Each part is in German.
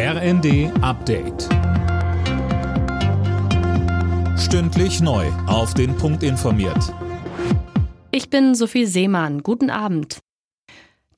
RND Update. Stündlich neu. Auf den Punkt informiert. Ich bin Sophie Seemann. Guten Abend.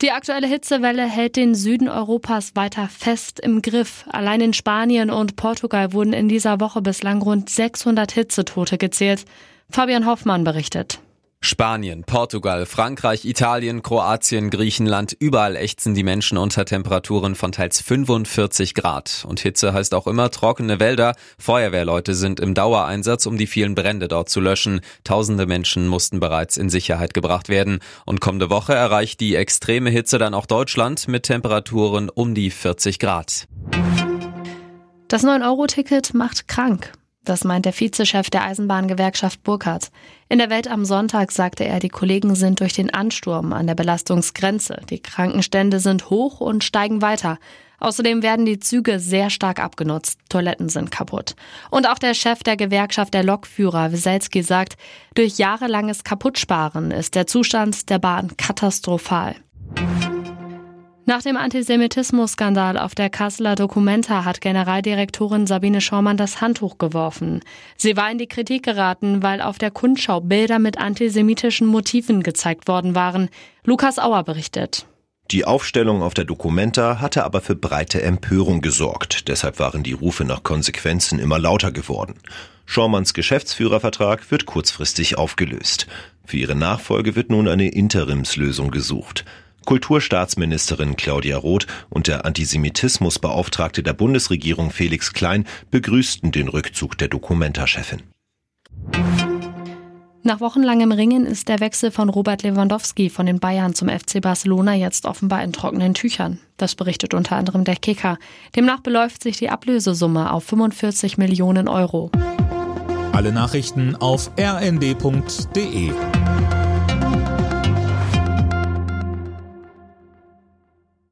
Die aktuelle Hitzewelle hält den Süden Europas weiter fest im Griff. Allein in Spanien und Portugal wurden in dieser Woche bislang rund 600 Hitzetote gezählt. Fabian Hoffmann berichtet. Spanien, Portugal, Frankreich, Italien, Kroatien, Griechenland, überall ächzen die Menschen unter Temperaturen von teils 45 Grad. Und Hitze heißt auch immer trockene Wälder. Feuerwehrleute sind im Dauereinsatz, um die vielen Brände dort zu löschen. Tausende Menschen mussten bereits in Sicherheit gebracht werden. Und kommende Woche erreicht die extreme Hitze dann auch Deutschland mit Temperaturen um die 40 Grad. Das 9-Euro-Ticket macht krank. Das meint der Vizechef der Eisenbahngewerkschaft Burkhardt. In der Welt am Sonntag sagte er, die Kollegen sind durch den Ansturm an der Belastungsgrenze. Die Krankenstände sind hoch und steigen weiter. Außerdem werden die Züge sehr stark abgenutzt. Toiletten sind kaputt. Und auch der Chef der Gewerkschaft der Lokführer, Wieselski, sagt, durch jahrelanges Kaputtsparen ist der Zustand der Bahn katastrophal. Nach dem Antisemitismus-Skandal auf der Kasseler Documenta hat Generaldirektorin Sabine Schaumann das Handtuch geworfen. Sie war in die Kritik geraten, weil auf der Kundschau Bilder mit antisemitischen Motiven gezeigt worden waren. Lukas Auer berichtet. Die Aufstellung auf der Documenta hatte aber für breite Empörung gesorgt. Deshalb waren die Rufe nach Konsequenzen immer lauter geworden. Schaumanns Geschäftsführervertrag wird kurzfristig aufgelöst. Für ihre Nachfolge wird nun eine Interimslösung gesucht. Kulturstaatsministerin Claudia Roth und der Antisemitismusbeauftragte der Bundesregierung Felix Klein begrüßten den Rückzug der Dokumenta-Chefin. Nach wochenlangem Ringen ist der Wechsel von Robert Lewandowski von den Bayern zum FC Barcelona jetzt offenbar in trockenen Tüchern. Das berichtet unter anderem der Kicker. Demnach beläuft sich die Ablösesumme auf 45 Millionen Euro. Alle Nachrichten auf rnd.de